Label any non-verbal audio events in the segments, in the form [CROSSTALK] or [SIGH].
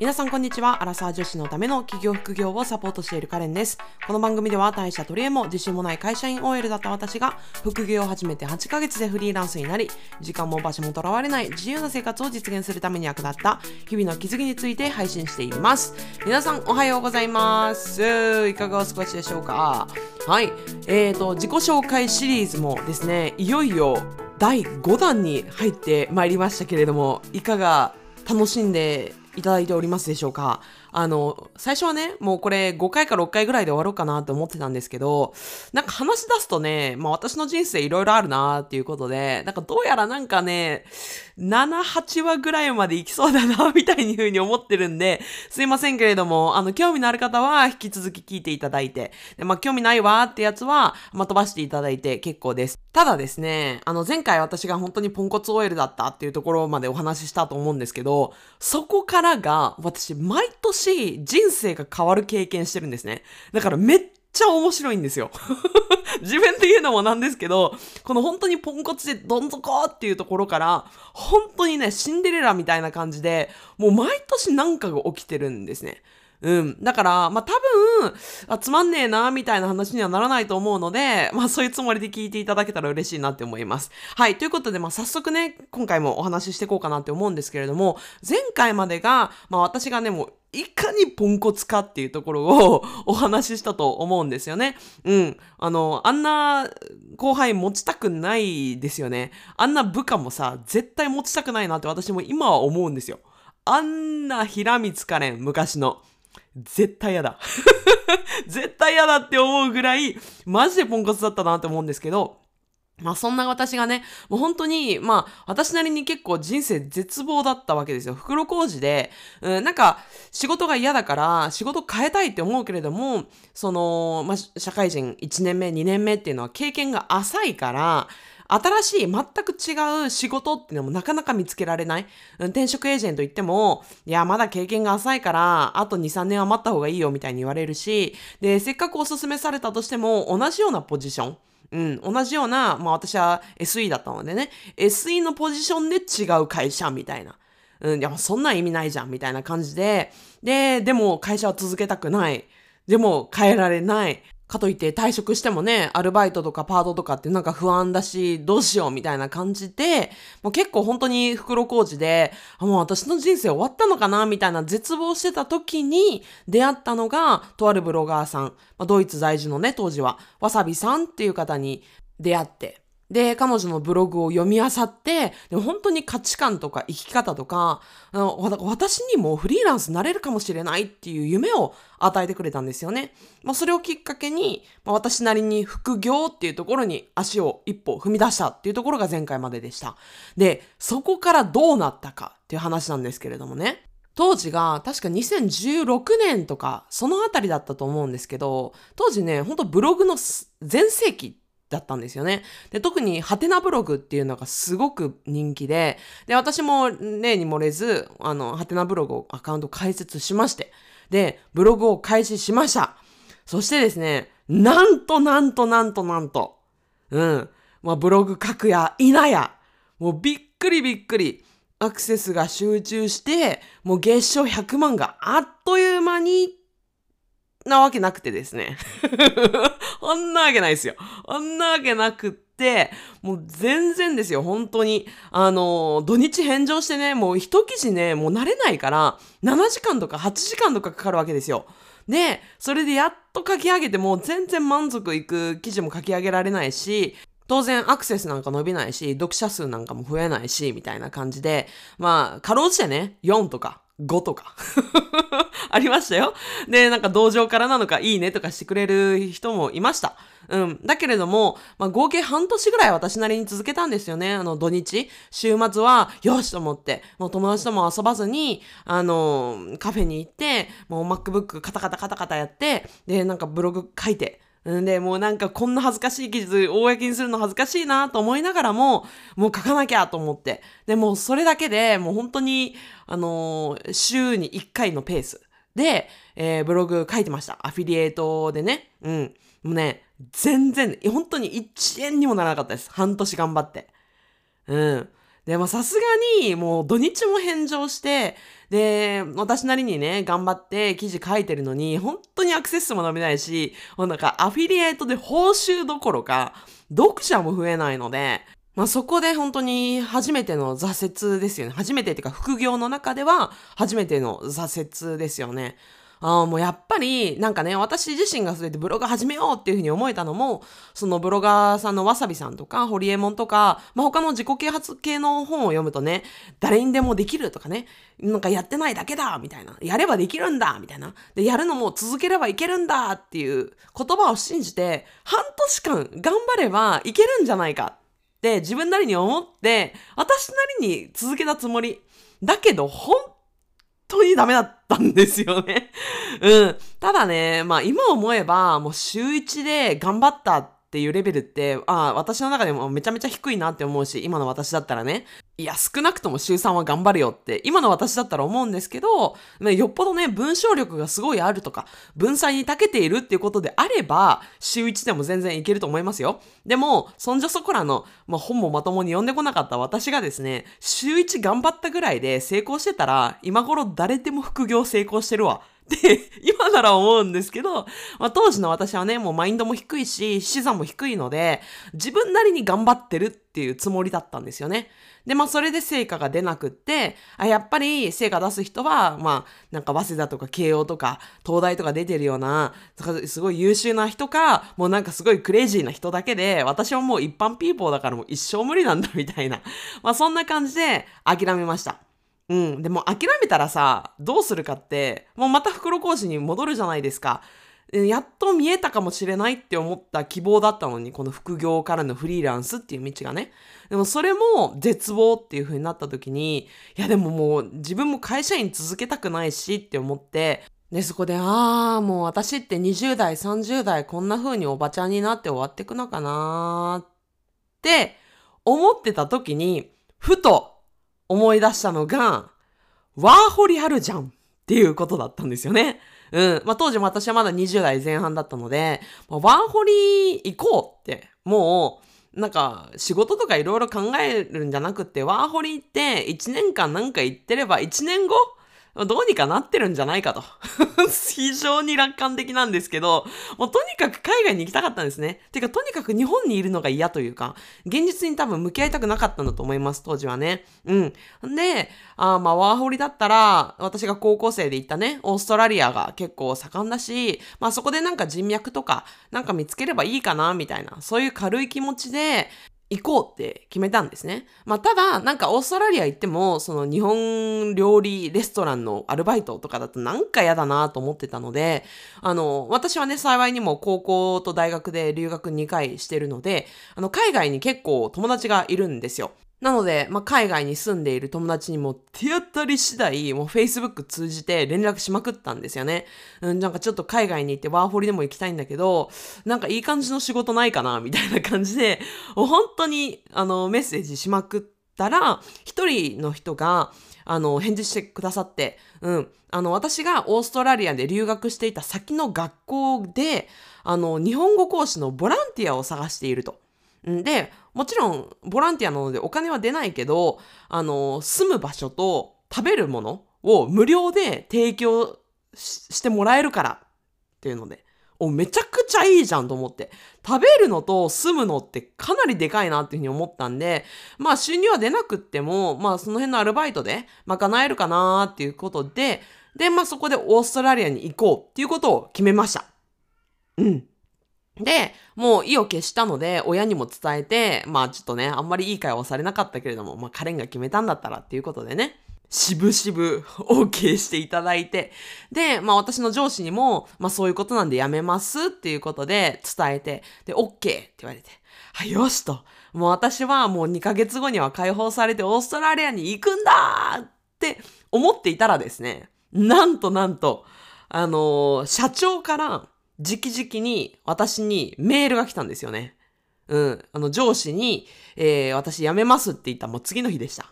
皆さんこんにちは。アラサー女子のための企業副業をサポートしているカレンです。この番組では大社取り柄も自信もない会社員 OL だった私が副業を始めて8ヶ月でフリーランスになり、時間も場所もとらわれない自由な生活を実現するために役立った日々の気づきについて配信しています。皆さんおはようございます。いかがお過ごしでしょうか？はい。えーと、自己紹介シリーズもですね、いよいよ第5弾に入ってまいりましたけれども、いかが楽しんでいただいておりますでしょうか。あの、最初はね、もうこれ5回か6回ぐらいで終わろうかなと思ってたんですけど、なんか話し出すとね、まあ私の人生いろいろあるなっていうことで、なんかどうやらなんかね、7、8話ぐらいまで行きそうだな、みたいに風に思ってるんで、すいませんけれども、あの、興味のある方は引き続き聞いていただいて、でまあ興味ないわーってやつは、まあ飛ばしていただいて結構です。ただですね、あの前回私が本当にポンコツ OL だったっていうところまでお話ししたと思うんですけど、そこからが私毎年人生が変わる経験してるんですね。だからめっちゃ面白いんですよ。[LAUGHS] 自分で言うのもなんですけど、この本当にポンコツでどん底っていうところから、本当にね、シンデレラみたいな感じで、もう毎年なんかが起きてるんですね。うん。だから、まあ、多分、あ、つまんねえな、みたいな話にはならないと思うので、まあ、そういうつもりで聞いていただけたら嬉しいなって思います。はい。ということで、まあ、早速ね、今回もお話ししていこうかなって思うんですけれども、前回までが、まあ、私がね、もう、いかにポンコツかっていうところを [LAUGHS] お話ししたと思うんですよね。うん。あの、あんな後輩持ちたくないですよね。あんな部下もさ、絶対持ちたくないなって私も今は思うんですよ。あんな平光かれん、昔の。絶対嫌だ。[LAUGHS] 絶対嫌だって思うぐらい、マジでポンコツだったなって思うんですけど、まあそんな私がね、もう本当に、まあ私なりに結構人生絶望だったわけですよ。袋小路で、うん、なんか仕事が嫌だから仕事変えたいって思うけれども、その、まあ社会人1年目、2年目っていうのは経験が浅いから、新しい全く違う仕事っていうのもなかなか見つけられない。転職エージェント行っても、いや、まだ経験が浅いから、あと2、3年は待った方がいいよみたいに言われるし、で、せっかくおすすめされたとしても、同じようなポジション。うん、同じような、まあ私は SE だったのでね、SE のポジションで違う会社みたいな。うん、いや、そんな意味ないじゃん、みたいな感じで、で、でも会社は続けたくない。でも変えられない。かといって退職してもね、アルバイトとかパートとかってなんか不安だし、どうしようみたいな感じで、もう結構本当に袋小路で、もう私の人生終わったのかなみたいな絶望してた時に出会ったのが、とあるブロガーさん、ま、ドイツ在住のね、当時は、わさびさんっていう方に出会って、で、彼女のブログを読み漁って、で本当に価値観とか生き方とか、私にもフリーランスになれるかもしれないっていう夢を与えてくれたんですよね。まあ、それをきっかけに、まあ、私なりに副業っていうところに足を一歩踏み出したっていうところが前回まででした。で、そこからどうなったかっていう話なんですけれどもね。当時が確か2016年とかそのあたりだったと思うんですけど、当時ね、ほんとブログの全盛期だったんですよね。で、特にハテナブログっていうのがすごく人気で、で、私も例に漏れず、あの、ハテナブログをアカウント開設しまして、で、ブログを開始しました。そしてですね、なんとなんとなんとなんと、うん、まあ、ブログ書くや否や、もうびっくりびっくり、アクセスが集中して、もう月賞100万があっという間になわけなくてですね。[LAUGHS] あんなわけないですよ。あんなわけなくって、もう全然ですよ、本当に。あの、土日返上してね、もう一記事ね、もう慣れないから、7時間とか8時間とかかかるわけですよ。で、それでやっと書き上げても全然満足いく記事も書き上げられないし、当然アクセスなんか伸びないし、読者数なんかも増えないし、みたいな感じで、まあ、かろうじてね、4とか5とか [LAUGHS] ありましたよ。で、なんか同情からなのかいいねとかしてくれる人もいました。うん。だけれども、まあ、合計半年ぐらい私なりに続けたんですよね。あの、土日。週末は、よしと思って、もう友達とも遊ばずに、あの、カフェに行って、もう MacBook カタカタカタカタやって、で、なんかブログ書いて、んで、もうなんかこんな恥ずかしい記事、公にするの恥ずかしいなと思いながらも、もう書かなきゃと思って。で、もうそれだけでもう本当に、あのー、週に1回のペースで、えー、ブログ書いてました。アフィリエイトでね。うん。もうね、全然、本当に1円にもならなかったです。半年頑張って。うん。で、まあさすがにもう土日も返上して、で、私なりにね、頑張って記事書いてるのに、本当にアクセス数も伸びないし、もうなんかアフィリエイトで報酬どころか、読者も増えないので、まあ、そこで本当に初めての挫折ですよね。初めてっていうか副業の中では初めての挫折ですよね。あ、もうやっぱり、なんかね、私自身がそれでブログ始めようっていうふうに思えたのも、そのブロガーさんのわさびさんとか、ホリエモンとか、まあ、他の自己啓発系の本を読むとね、誰にでもできるとかね、なんかやってないだけだみたいな。やればできるんだみたいな。で、やるのも続ければいけるんだっていう言葉を信じて、半年間頑張ればいけるんじゃないかって自分なりに思って、私なりに続けたつもり。だけど、本当にダメだったたんですよね。うん。ただね、まあ今思えば、もう週一で頑張ったってっていうレベルって、ああ、私の中でもめちゃめちゃ低いなって思うし、今の私だったらね。いや、少なくとも週3は頑張るよって、今の私だったら思うんですけど、よっぽどね、文章力がすごいあるとか、文才に長けているっていうことであれば、週1でも全然いけると思いますよ。でも、そんじょそこらの、まあ、本もまともに読んでこなかった私がですね、週1頑張ったぐらいで成功してたら、今頃誰でも副業成功してるわ。って今なら思うんですけど、まあ、当時の私はね、もうマインドも低いし、資産も低いので、自分なりに頑張ってるっていうつもりだったんですよね。で、まあ、それで成果が出なくって、あ、やっぱり成果出す人は、まあ、なんか、早稲田とか慶応とか、東大とか出てるような、すごい優秀な人か、もうなんかすごいクレイジーな人だけで、私はもう一般ピーポーだからもう一生無理なんだみたいな。まあ、そんな感じで諦めました。うん。でも諦めたらさ、どうするかって、もうまた袋講師に戻るじゃないですか。やっと見えたかもしれないって思った希望だったのに、この副業からのフリーランスっていう道がね。でもそれも絶望っていう風になった時に、いやでももう自分も会社員続けたくないしって思って、で、そこで、ああ、もう私って20代、30代こんな風におばちゃんになって終わってくのかなーって思ってた時に、ふと思い出したのが、ワーホリあるじゃんっていうことだったんですよね。うん。まあ、当時も私はまだ20代前半だったので、まあ、ワーホリ行こうって、もう、なんか、仕事とかいろいろ考えるんじゃなくて、ワーホリ行って1年間なんか行ってれば1年後どうにかなってるんじゃないかと。[LAUGHS] 非常に楽観的なんですけど、もうとにかく海外に行きたかったんですね。てか、とにかく日本にいるのが嫌というか、現実に多分向き合いたくなかったんだと思います、当時はね。うん。で、あまあ、ワーホリだったら、私が高校生で行ったね、オーストラリアが結構盛んだし、まあそこでなんか人脈とか、なんか見つければいいかな、みたいな、そういう軽い気持ちで、行こうって決めたんですね。まあ、ただ、なんかオーストラリア行っても、その日本料理レストランのアルバイトとかだとなんか嫌だなと思ってたので、あの、私はね、幸いにも高校と大学で留学2回してるので、あの、海外に結構友達がいるんですよ。なので、まあ、海外に住んでいる友達にも手当たり次第、もう Facebook 通じて連絡しまくったんですよね。うん、なんかちょっと海外に行ってワーホリでも行きたいんだけど、なんかいい感じの仕事ないかなみたいな感じで、本当に、あの、メッセージしまくったら、一人の人が、あの、返事してくださって、うん。あの、私がオーストラリアで留学していた先の学校で、あの、日本語講師のボランティアを探していると。で、もちろん、ボランティアなのでお金は出ないけど、あの、住む場所と食べるものを無料で提供してもらえるからっていうので、お、めちゃくちゃいいじゃんと思って。食べるのと住むのってかなりでかいなっていうふうに思ったんで、まあ収入は出なくっても、まあその辺のアルバイトで賄えるかなっていうことで、で、まあそこでオーストラリアに行こうっていうことを決めました。うん。で、もう意を決したので、親にも伝えて、まあちょっとね、あんまりいい会話をされなかったけれども、まあカレンが決めたんだったらっていうことでね、しぶしぶ [LAUGHS] OK していただいて、で、まあ私の上司にも、まあそういうことなんでやめますっていうことで伝えて、で、OK って言われて、はい、よしと。もう私はもう2ヶ月後には解放されてオーストラリアに行くんだって思っていたらですね、なんとなんと、あのー、社長から、直々に私にメールが来たんですよね。うん。あの、上司に、えー、私辞めますって言ったもう次の日でした。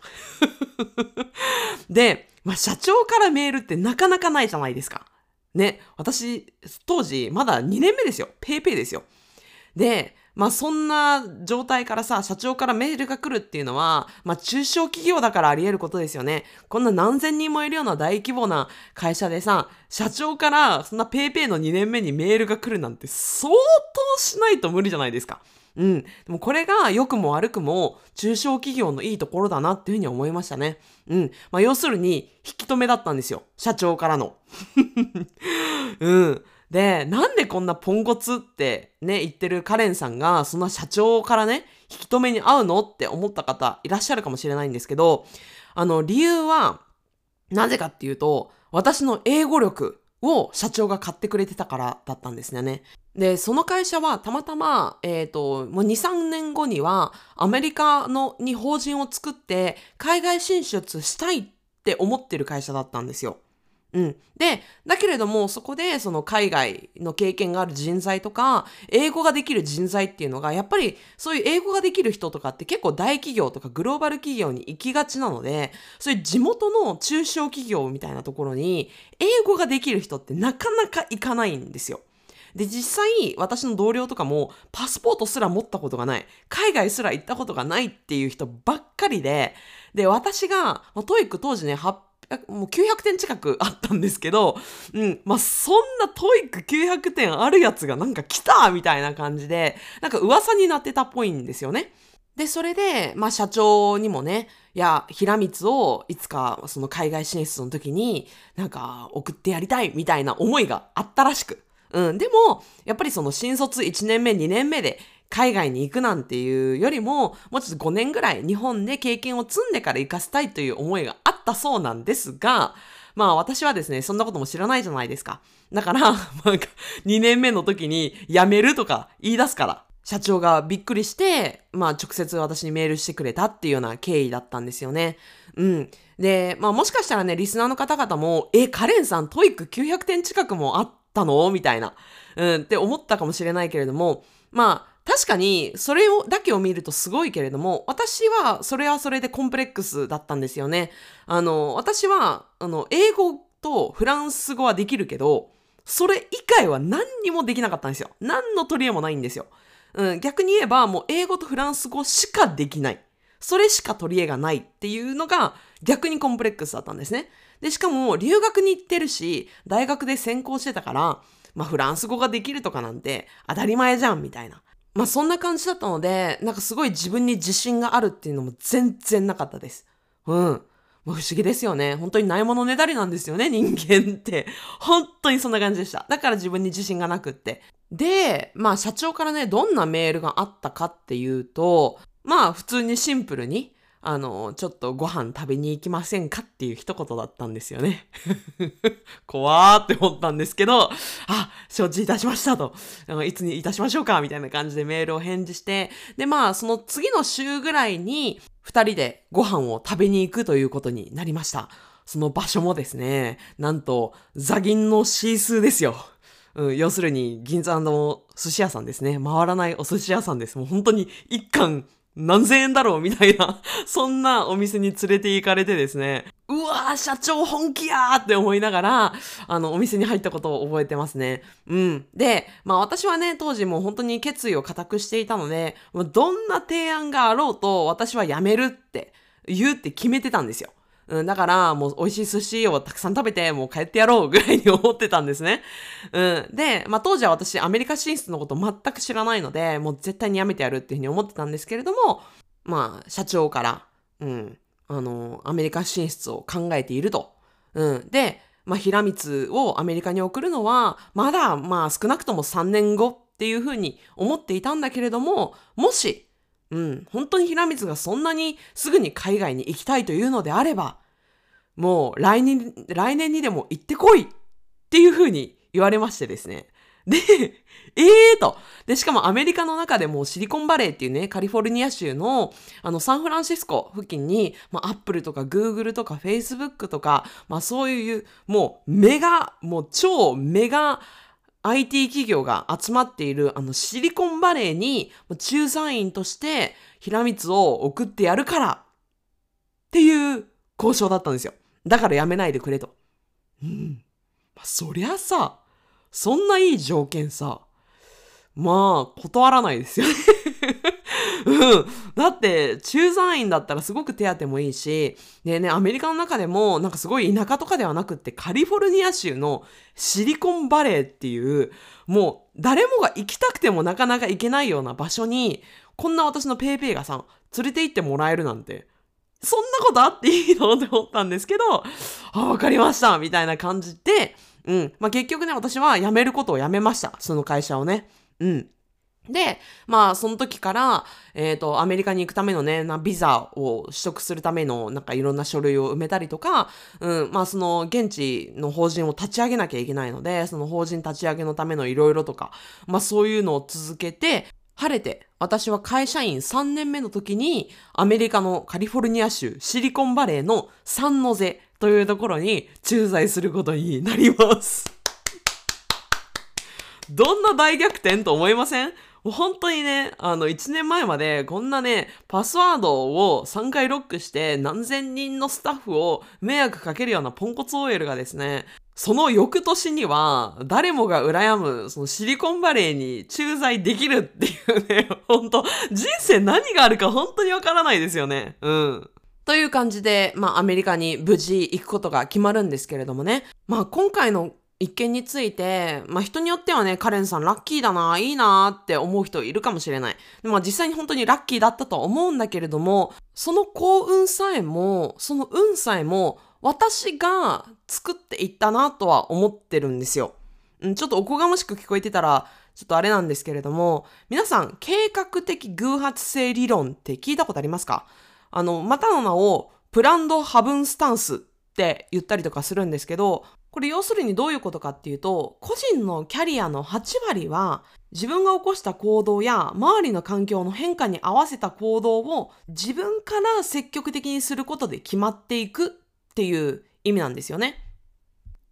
[LAUGHS] で、まあ、社長からメールってなかなかないじゃないですか。ね。私、当時、まだ2年目ですよ。ペイペイですよ。で、まあそんな状態からさ、社長からメールが来るっていうのは、まあ中小企業だからあり得ることですよね。こんな何千人もいるような大規模な会社でさ、社長からそんな paypay の2年目にメールが来るなんて相当しないと無理じゃないですか。うん。でもこれが良くも悪くも中小企業のいいところだなっていうふうに思いましたね。うん。まあ要するに引き止めだったんですよ。社長からの。[LAUGHS] うん。で、なんでこんなポンコツってね、言ってるカレンさんが、そんな社長からね、引き止めに合うのって思った方いらっしゃるかもしれないんですけど、あの、理由は、なぜかっていうと、私の英語力を社長が買ってくれてたからだったんですよね。で、その会社はたまたま、えっ、ー、と、もう2、3年後にはアメリカのに法人を作って海外進出したいって思ってる会社だったんですよ。うん。で、だけれども、そこで、その海外の経験がある人材とか、英語ができる人材っていうのが、やっぱり、そういう英語ができる人とかって結構大企業とかグローバル企業に行きがちなので、そういう地元の中小企業みたいなところに、英語ができる人ってなかなか行かないんですよ。で、実際、私の同僚とかも、パスポートすら持ったことがない、海外すら行ったことがないっていう人ばっかりで、で、私が、まあ、 TOEIC 当時ね、もう900点近くあったんですけど、うん。まあ、そんな TOEIC 900点あるやつがなんか来たみたいな感じで、なんか噂になってたっぽいんですよね。で、それで、まあ、社長にもね、いや、平光をいつかその海外進出の時になんか送ってやりたいみたいな思いがあったらしく。うん。でも、やっぱりその新卒1年目、2年目で海外に行くなんていうよりも、もうちょっと5年ぐらい日本で経験を積んでから行かせたいという思いがあったそうなんですが、まあ私はですね、そんなことも知らないじゃないですか。だから、[LAUGHS] なんか2年目の時に辞めるとか言い出すから、社長がびっくりして、まあ直接私にメールしてくれたっていうような経緯だったんですよね。うん。で、まあもしかしたらね、リスナーの方々も、え、カレンさん TOEIC 900点近くもあったの？みたいな。うん、って思ったかもしれないけれども、まあ、確かに、それを、だけを見るとすごいけれども、私は、それはそれでコンプレックスだったんですよね。あの、私は、あの、英語とフランス語はできるけど、それ以外は何にもできなかったんですよ。何の取り柄もないんですよ。うん、逆に言えば、もう英語とフランス語しかできない。それしか取り柄がないっていうのが逆にコンプレックスだったんですね。で、しかも留学に行ってるし、大学で専攻してたから、まあフランス語ができるとかなんて当たり前じゃんみたいな。まあそんな感じだったので、なんかすごい自分に自信があるっていうのも全然なかったです。うん。不思議ですよね。本当にないものねだりなんですよね、人間って。[LAUGHS] 本当にそんな感じでした。だから自分に自信がなくって。で、まあ社長からね、どんなメールがあったかっていうと、まあ普通にシンプルに、あの、ちょっとご飯食べに行きませんかっていう一言だったんですよね。[LAUGHS] 怖ーって思ったんですけど、あ、承知いたしましたと。いつにいたしましょうかみたいな感じでメールを返事して、で、まあ、その次の週ぐらいに、二人でご飯を食べに行くということになりました。その場所もですね、なんと、ザギンのシースーですよ。うん、要するに、銀座の寿司屋さんですね。回らないお寿司屋さんです。もう本当に一貫何千円だろうみたいな、[LAUGHS] そんなお店に連れて行かれてですね、うわー、社長本気やーって思いながら、あの、お店に入ったことを覚えてますね。うん。で、まあ私はね、当時もう本当に決意を固くしていたので、どんな提案があろうと私は辞めるって言うって決めてたんですよ。うん、だから、もう美味しい寿司をたくさん食べて、もう帰ってやろうぐらいに思ってたんですね。うん。で、まあ当時は私アメリカ進出のこと全く知らないので、もう絶対にやめてやるっていうふうに思ってたんですけれども、まあ社長から、うん、あの、アメリカ進出を考えていると。うん。で、まあ平光をアメリカに送るのは、まだまあ少なくとも3年後っていうふうに思っていたんだけれども、もしうん、本当に平光がそんなにすぐに海外に行きたいというのであれば、もう来年、来年にでも行ってこいっていう風に言われましてですね。で、え [LAUGHS] えーと。で、しかもアメリカの中でもシリコンバレーっていうね、カリフォルニア州の、あの、サンフランシスコ付近に、まあ、アップルとかグーグルとかフェイスブックとか、まあ、そういう、もう、メガ、もう超メガ、IT 企業が集まっているあのシリコンバレーに仲裁員として平光を送ってやるからっていう交渉だったんですよ。だからやめないでくれと。うん。まあ、そりゃさ、そんないい条件さ、まあ、断らないですよねうん。だって、駐在員だったらすごく手当もいいし、でね、アメリカの中でも、なんかすごい田舎とかではなくって、カリフォルニア州のシリコンバレーっていう、もう誰もが行きたくてもなかなか行けないような場所に、こんな私のペイペイがさん、連れて行ってもらえるなんて、そんなことあっていいの？って思ったんですけど、あ、わかりましたみたいな感じで、うん。まあ、結局ね、私は辞めることをやめました。その会社をね。うん。で、まあ、その時から、えっ、ー、と、アメリカに行くためのね、な、ビザを取得するための、なんかいろんな書類を埋めたりとか、うん、まあ、その、現地の法人を立ち上げなきゃいけないので、その法人立ち上げのためのいろいろとか、まあ、そういうのを続けて、晴れて、私は会社員3年目の時に、アメリカのカリフォルニア州シリコンバレーのサンノゼというところに駐在することになります。どんな大逆転と思いません？本当にね、あの、1年前までこんなね、パスワードを3回ロックして何千人のスタッフを迷惑かけるようなポンコツ OL がですね、その翌年には、誰もが羨む、そのシリコンバレーに駐在できるっていうね、本当人生何があるか本当にわからないですよね。うん。という感じで、まあアメリカに無事行くことが決まるんですけれどもね。まあ今回の一件について、まあ人によってはね、カレンさんラッキーだな、いいなって思う人いるかもしれない。まあ実際に本当にラッキーだったと思うんだけれども、その幸運さえも、その運さえも、私が作っていったなとは思ってるんですよ。うん、ちょっとおこがましく聞こえてたら、ちょっとあれなんですけれども、皆さん、計画的偶発性理論って聞いたことありますか？あの、またの名を、プランドハブンスタンスって言ったりとかするんですけど、これ要するにどういうことかっていうと、個人のキャリアの8割は自分が起こした行動や周りの環境の変化に合わせた行動を自分から積極的にすることで決まっていくっていう意味なんですよね。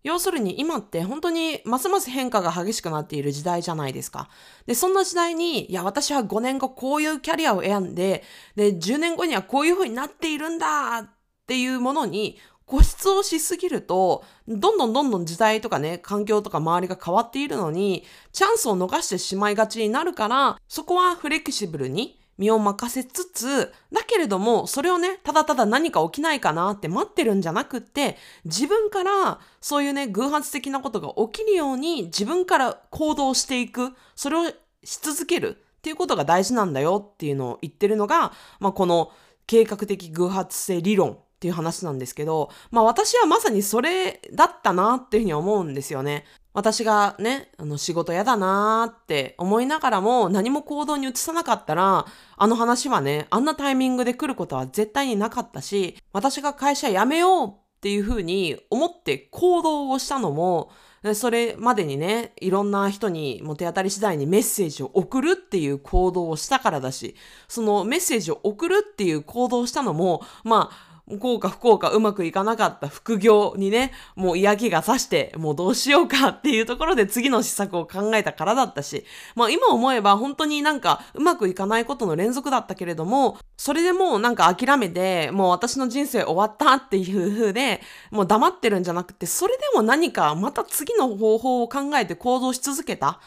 要するに今って本当にますます変化が激しくなっている時代じゃないですか。で、そんな時代に、いや、私は5年後こういうキャリアを選んで、で、10年後にはこういう風になっているんだっていうものに固執をしすぎると、どんどんどんどん時代とかね、環境とか周りが変わっているのに、チャンスを逃してしまいがちになるから、そこはフレキシブルに身を任せつつ、だけれども、それをね、ただただ何か起きないかなって待ってるんじゃなくって、自分からそういうね、偶発的なことが起きるように自分から行動していく、それをし続ける。っていうことが大事なんだよっていうのを言ってるのが、まあ、この計画的偶発性理論。っていう話なんですけど、まあ私はまさにそれだったなっていうふうに思うんですよね。私がね、あの仕事嫌だなーって思いながらも何も行動に移さなかったら、あの話はね、あんなタイミングで来ることは絶対になかったし、私が会社辞めようっていうふうに思って行動をしたのも、それまでにね、いろんな人にも手当たり次第にメッセージを送るっていう行動をしたからだし、そのメッセージを送るっていう行動をしたのも、まあ、幸か不幸かうまくいかなかった副業にね、もう嫌気がさして、もうどうしようかっていうところで次の施策を考えたからだったし、まあ今思えば本当になんかうまくいかないことの連続だったけれども、それでもうなんか諦めて、もう私の人生終わったっていう風で、もう黙ってるんじゃなくて、それでも何かまた次の方法を考えて行動し続けた。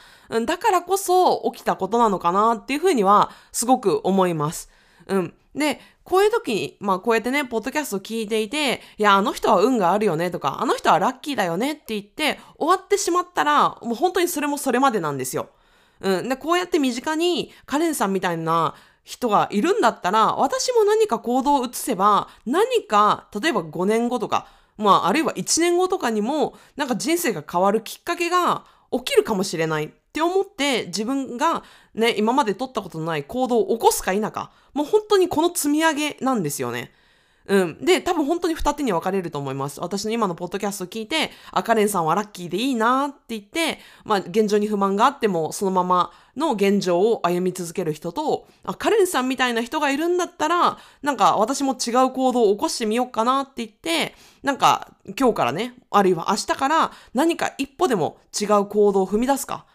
だからこそ起きたことなのかなっていう風にはすごく思います。うん。で、こういう時に、まあこうやってね、ポッドキャスト聞いていて、いや、あの人は運があるよねとか、あの人はラッキーだよねって言って終わってしまったら、もう本当にそれもそれまでなんですよ。うん。で、こうやって身近にカレンさんみたいな人がいるんだったら、私も何か行動を移せば、何か、例えば5年後とか、まあ、あるいは1年後とかにも、なんか人生が変わるきっかけが起きるかもしれない。って思って自分がね、今まで取ったことのない行動を起こすか否か、もう本当にこの積み上げなんですよね。うん。で、多分本当に二手に分かれると思います。私の今のポッドキャストを聞いて、あ、カレンさんはラッキーでいいなって言って、まあ、現状に不満があっても、そのままの現状を歩み続ける人と、あ、カレンさんみたいな人がいるんだったら、なんか私も違う行動を起こしてみようかなって言って、なんか今日からね、あるいは明日から何か一歩でも違う行動を踏み出すか。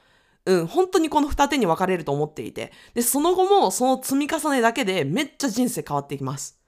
うん、本当にこの二手に分かれると思っていて。で、その後もその積み重ねだけでめっちゃ人生変わっていきます。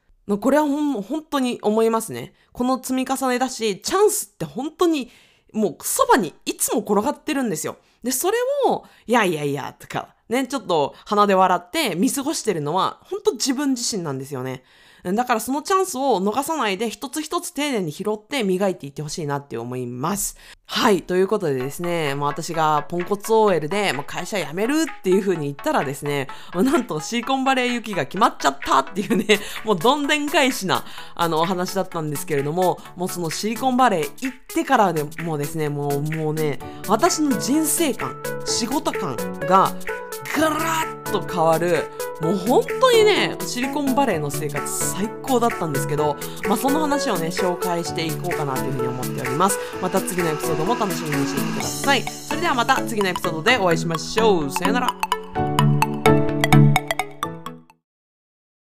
これはほん、本当に思いますね。この積み重ねだし、チャンスって本当にもうそばにいつも転がってるんですよ。で、それを、いやいやいや、とか、ね、ちょっと鼻で笑って見過ごしてるのは、本当自分自身なんですよね。だからそのチャンスを逃さないで一つ一つ丁寧に拾って磨いていってほしいなって思います。はい。ということでですね、まあ、私がポンコツ OL で、まあ、会社辞めるっていう風に言ったらですね、まあ、なんとシーコンバレー行きが決まっちゃったっていうね、もうどんでん返しな、あの、お話だったんですけれども、もうそのシリコンバレー行ってからでもうですね、もう、もうね、私の人生観、仕事観がガラッと変わるもう本当にねシリコンバレーの生活最高だったんですけど、まあ、その話をね紹介していこうかなというふうに思っておりますまた次のエピソードドも楽しみにしていてください。それではまた次のエピソードでお会いしましょう。さよなら。